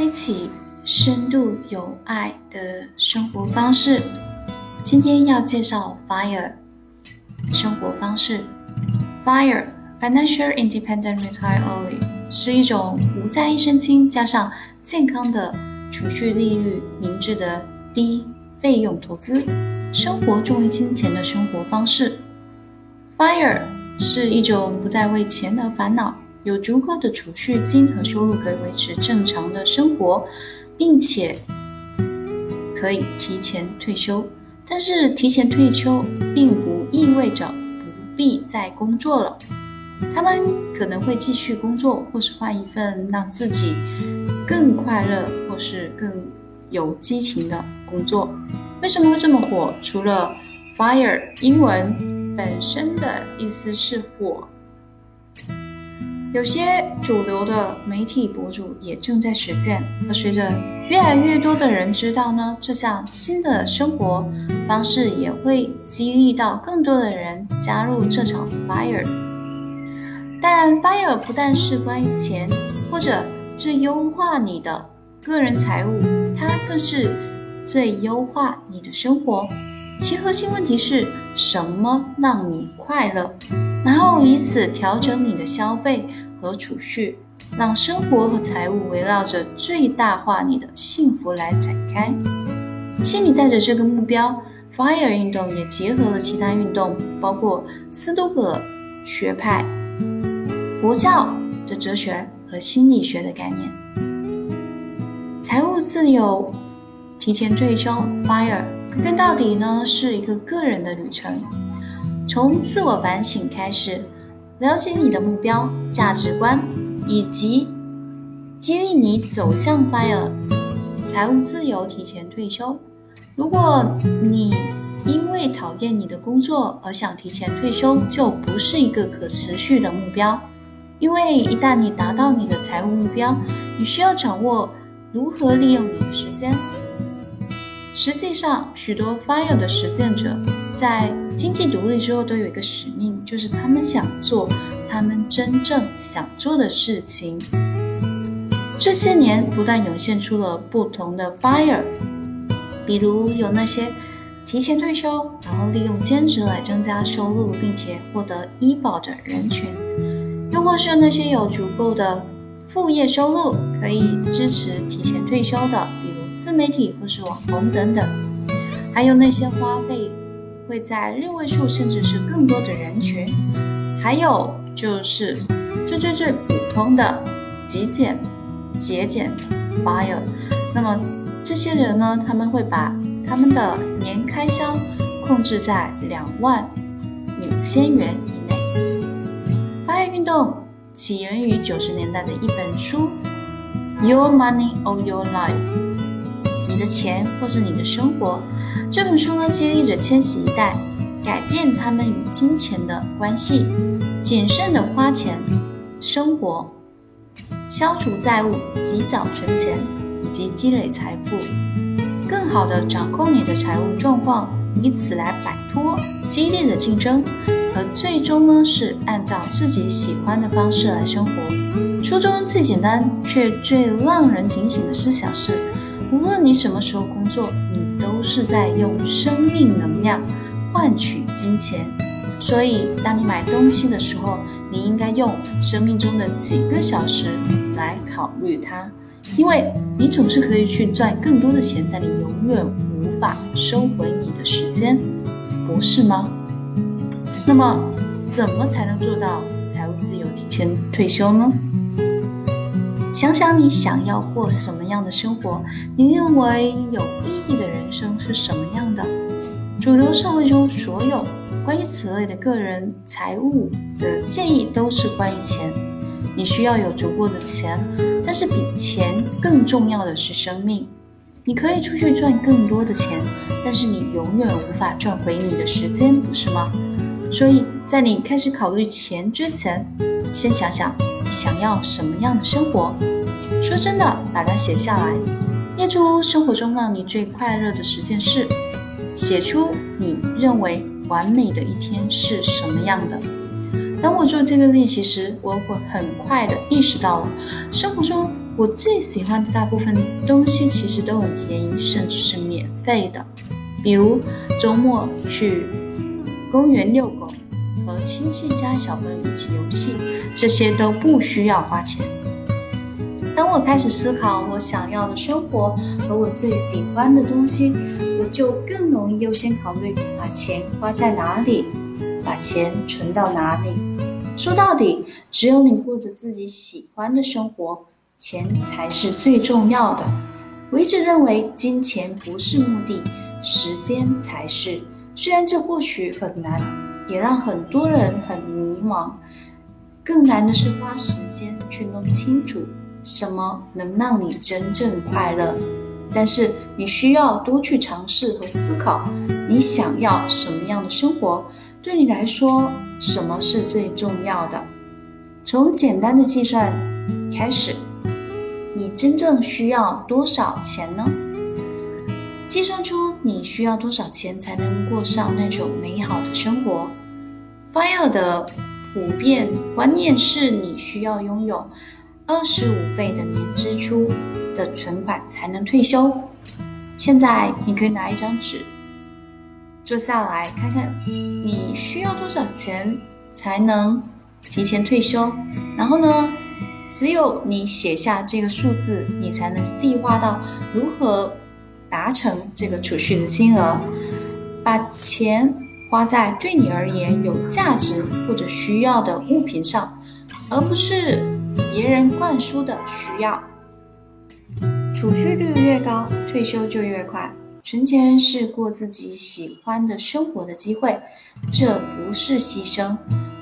开启深度有爱的生活方式。今天要介绍 FIRE 生活方式。FIRE Financial Independent Retire Early 是一种不在意身轻加上健康的储蓄利率、明智的低费用投资、生活重于金钱的生活方式。FIRE 是一种不再为钱而烦恼。有足够的储蓄金和收入可以维持正常的生活，并且可以提前退休。但是提前退休并不意味着不必再工作了，他们可能会继续工作，或是换一份让自己更快乐或是更有激情的工作。为什么会这么火？除了 fire 英文本身的意思是火。有些主流的媒体博主也正在实践，而随着越来越多的人知道呢，这项新的生活方式也会激励到更多的人加入这场 fire。但 fire 不但是关于钱或者最优化你的个人财务，它更是最优化你的生活。其核心问题是什么让你快乐？然后以此调整你的消费和储蓄，让生活和财务围绕着最大化你的幸福来展开。心里带着这个目标，Fire 运动也结合了其他运动，包括斯多葛学派、佛教的哲学和心理学的概念。财务自由，提前退休，Fire 归根到底呢是一个个人的旅程。从自我反省开始，了解你的目标、价值观，以及激励你走向 FIRE 财务自由、提前退休。如果你因为讨厌你的工作而想提前退休，就不是一个可持续的目标。因为一旦你达到你的财务目标，你需要掌握如何利用你的时间。实际上，许多 FIRE 的实践者。在经济独立之后，都有一个使命，就是他们想做他们真正想做的事情。这些年，不断涌现出了不同的 fire，比如有那些提前退休，然后利用兼职来增加收入，并且获得医保的人群；又或是那些有足够的副业收入，可以支持提前退休的，比如自媒体或是网红等等；还有那些花费。会在六位数甚至是更多的人群，还有就是最最最普通的极简、节俭 fire。那么这些人呢，他们会把他们的年开销控制在两万五千元以内。fire 运动起源于九十年代的一本书《Your Money or Your Life》。的钱或者你的生活，这本书呢激励着千禧一代改变他们与金钱的关系，谨慎的花钱生活，消除债务，及早存钱以及积累财富，更好的掌控你的财务状况，以此来摆脱激烈的竞争，和最终呢是按照自己喜欢的方式来生活。书中最简单却最让人警醒的思想是。无论你什么时候工作，你都是在用生命能量换取金钱。所以，当你买东西的时候，你应该用生命中的几个小时来考虑它，因为你总是可以去赚更多的钱，但你永远无法收回你的时间，不是吗？那么，怎么才能做到财务自由、提前退休呢？想想你想要过什么样的生活？你认为有意义的人生是什么样的？主流社会中所有关于此类的个人财务的建议都是关于钱。你需要有足够的钱，但是比钱更重要的是生命。你可以出去赚更多的钱，但是你永远无法赚回你的时间，不是吗？所以在你开始考虑钱之前，先想想你。想要什么样的生活？说真的，把它写下来，列出生活中让你最快乐的十件事，写出你认为完美的一天是什么样的。当我做这个练习时，我会很快的意识到了，生活中我最喜欢的大部分东西其实都很便宜，甚至是免费的。比如周末去公园遛狗，和亲戚家小朋友一起游戏，这些都不需要花钱。当我开始思考我想要的生活和我最喜欢的东西，我就更容易优先考虑把钱花在哪里，把钱存到哪里。说到底，只有你过着自己喜欢的生活，钱才是最重要的。我一直认为金钱不是目的，时间才是。虽然这或许很难，也让很多人很迷茫。更难的是花时间去弄清楚。什么能让你真正快乐？但是你需要多去尝试和思考，你想要什么样的生活？对你来说，什么是最重要的？从简单的计算开始，你真正需要多少钱呢？计算出你需要多少钱才能过上那种美好的生活。FIRE 的普遍观念是你需要拥有。二十五倍的年支出的存款才能退休。现在你可以拿一张纸，坐下来看看你需要多少钱才能提前退休。然后呢，只有你写下这个数字，你才能细化到如何达成这个储蓄的金额。把钱花在对你而言有价值或者需要的物品上，而不是。别人灌输的需要，储蓄率越高，退休就越快。存钱是过自己喜欢的生活的机会，这不是牺牲。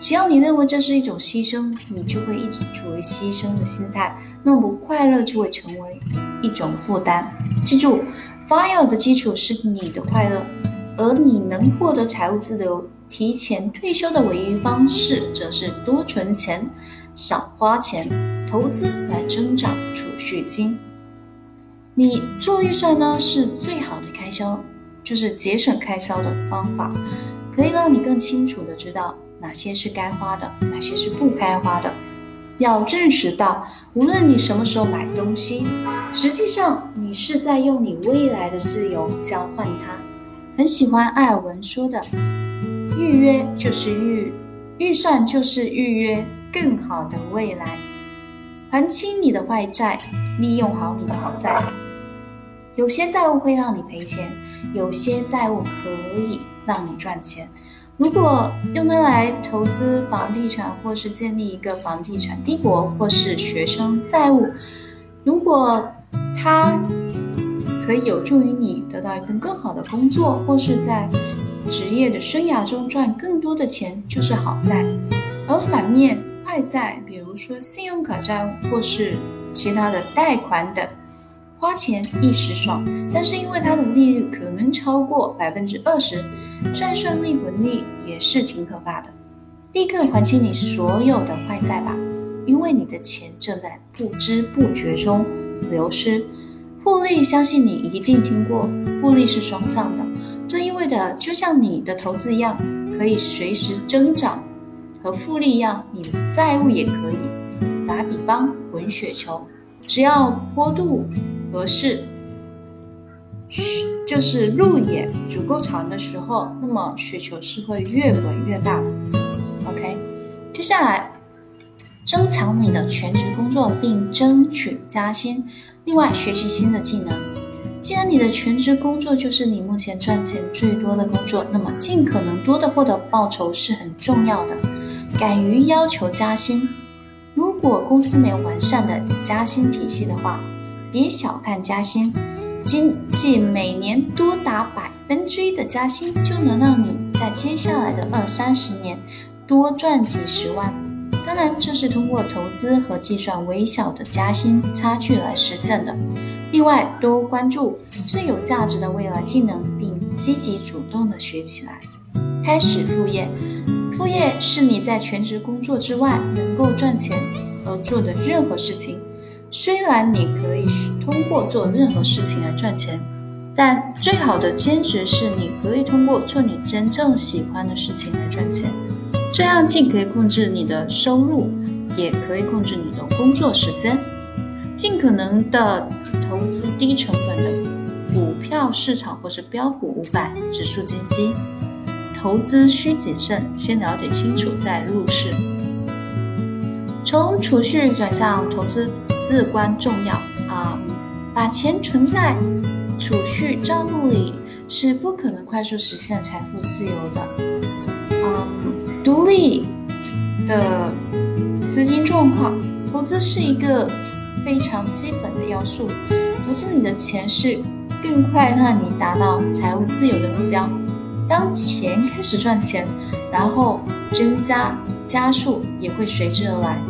只要你认为这是一种牺牲，你就会一直处于牺牲的心态，那么快乐就会成为一种负担。记住，FIRE 的基础是你的快乐，而你能获得财务自由、提前退休的唯一方式，则是多存钱。少花钱，投资来增长储蓄金。你做预算呢，是最好的开销，就是节省开销的方法，可以让你更清楚的知道哪些是该花的，哪些是不该花的。要认识到，无论你什么时候买东西，实际上你是在用你未来的自由交换它。很喜欢艾尔文说的：“预约就是预，预算就是预约。”更好的未来，还清你的外债，利用好你的好债。有些债务会让你赔钱，有些债务可以让你赚钱。如果用它来投资房地产，或是建立一个房地产帝国，或是学生债务，如果它可以有助于你得到一份更好的工作，或是在职业的生涯中赚更多的钱，就是好债。而反面，坏债，比如说信用卡债务或是其他的贷款等，花钱一时爽，但是因为它的利率可能超过百分之二十，算算利滚利也是挺可怕的。立刻还清你所有的坏债吧，因为你的钱正在不知不觉中流失。复利，相信你一定听过，复利是双向的，这意味着就像你的投资一样，可以随时增长。和复利一样，你的债务也可以。打比方，滚雪球，只要坡度合适，就是路也足够长的时候，那么雪球是会越滚越大的。OK，接下来，增强你的全职工作并争取加薪。另外，学习新的技能。既然你的全职工作就是你目前赚钱最多的工作，那么尽可能多的获得报酬是很重要的。敢于要求加薪。如果公司没有完善的加薪体系的话，别小看加薪，仅仅每年多达百分之一的加薪，就能让你在接下来的二三十年多赚几十万。当然，这是通过投资和计算微小的加薪差距来实现的。另外，多关注最有价值的未来技能，并积极主动的学起来，开始副业。副业是你在全职工作之外能够赚钱而做的任何事情。虽然你可以通过做任何事情来赚钱，但最好的兼职是你可以通过做你真正喜欢的事情来赚钱。这样既可以控制你的收入，也可以控制你的工作时间。尽可能的投资低成本的股票市场或是标普五百指数基金。投资需谨慎，先了解清楚再入市。从储蓄转向投资至关重要啊！把钱存在储蓄账户里是不可能快速实现财富自由的。嗯，独立的资金状况，投资是一个非常基本的要素。投资你的钱是更快让你达到财务自由的目标。当钱开始赚钱，然后增加加速也会随之而来。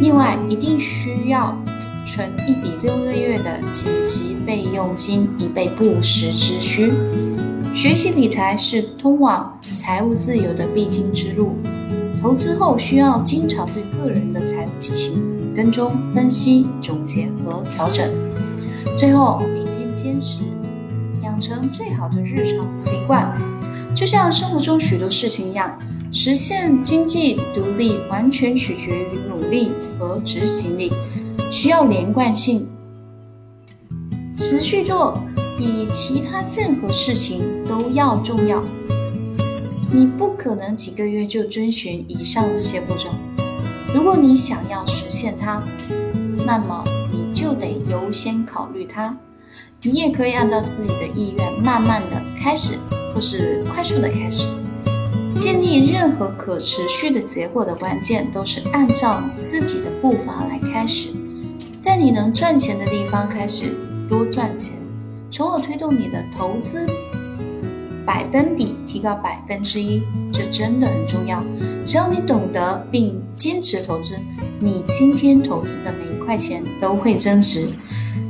另外，一定需要存一笔六个月的紧急备用金，以备不时之需。学习理财是通往财务自由的必经之路。投资后需要经常对个人的财务进行跟踪、分析、总结和调整。最后，每天坚持。养成最好的日常习惯，就像生活中许多事情一样，实现经济独立完全取决于努力和执行力，需要连贯性，持续做比其他任何事情都要重要。你不可能几个月就遵循以上这些步骤。如果你想要实现它，那么你就得优先考虑它。你也可以按照自己的意愿，慢慢的开始，或是快速的开始。建立任何可持续的结果的关键，都是按照自己的步伐来开始，在你能赚钱的地方开始多赚钱，从而推动你的投资百分比提高百分之一。这真的很重要。只要你懂得并坚持投资，你今天投资的每一块钱都会增值。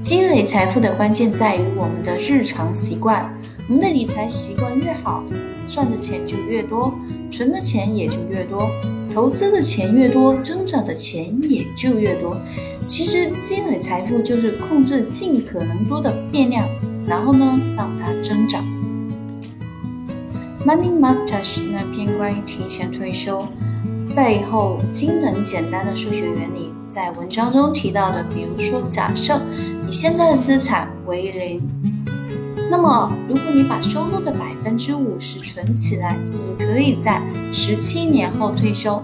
积累财富的关键在于我们的日常习惯。我们的理财习惯越好，赚的钱就越多，存的钱也就越多，投资的钱越多，增长的钱也就越多。其实积累财富就是控制尽可能多的变量，然后呢让它增长。Money Mustache 那篇关于提前退休背后精能简单的数学原理，在文章中提到的，比如说假设。你现在的资产为零，那么如果你把收入的百分之五十存起来，你可以在十七年后退休。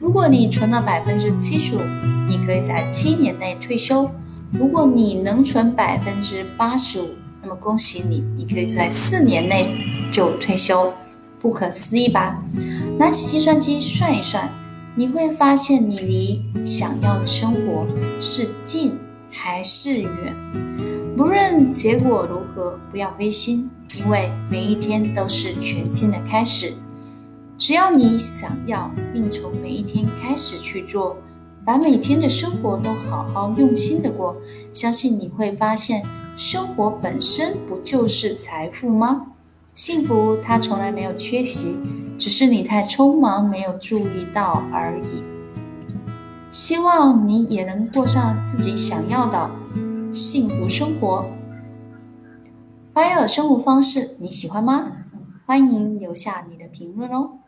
如果你存了百分之七十五，你可以在七年内退休。如果你能存百分之八十五，那么恭喜你，你可以在四年内就退休。不可思议吧？拿起计算机算一算，你会发现你离想要的生活是近。还是远，不论结果如何，不要灰心，因为每一天都是全新的开始。只要你想要，并从每一天开始去做，把每天的生活都好好用心的过，相信你会发现，生活本身不就是财富吗？幸福它从来没有缺席，只是你太匆忙，没有注意到而已。希望你也能过上自己想要的幸福生活。Fire 生活方式你喜欢吗？欢迎留下你的评论哦。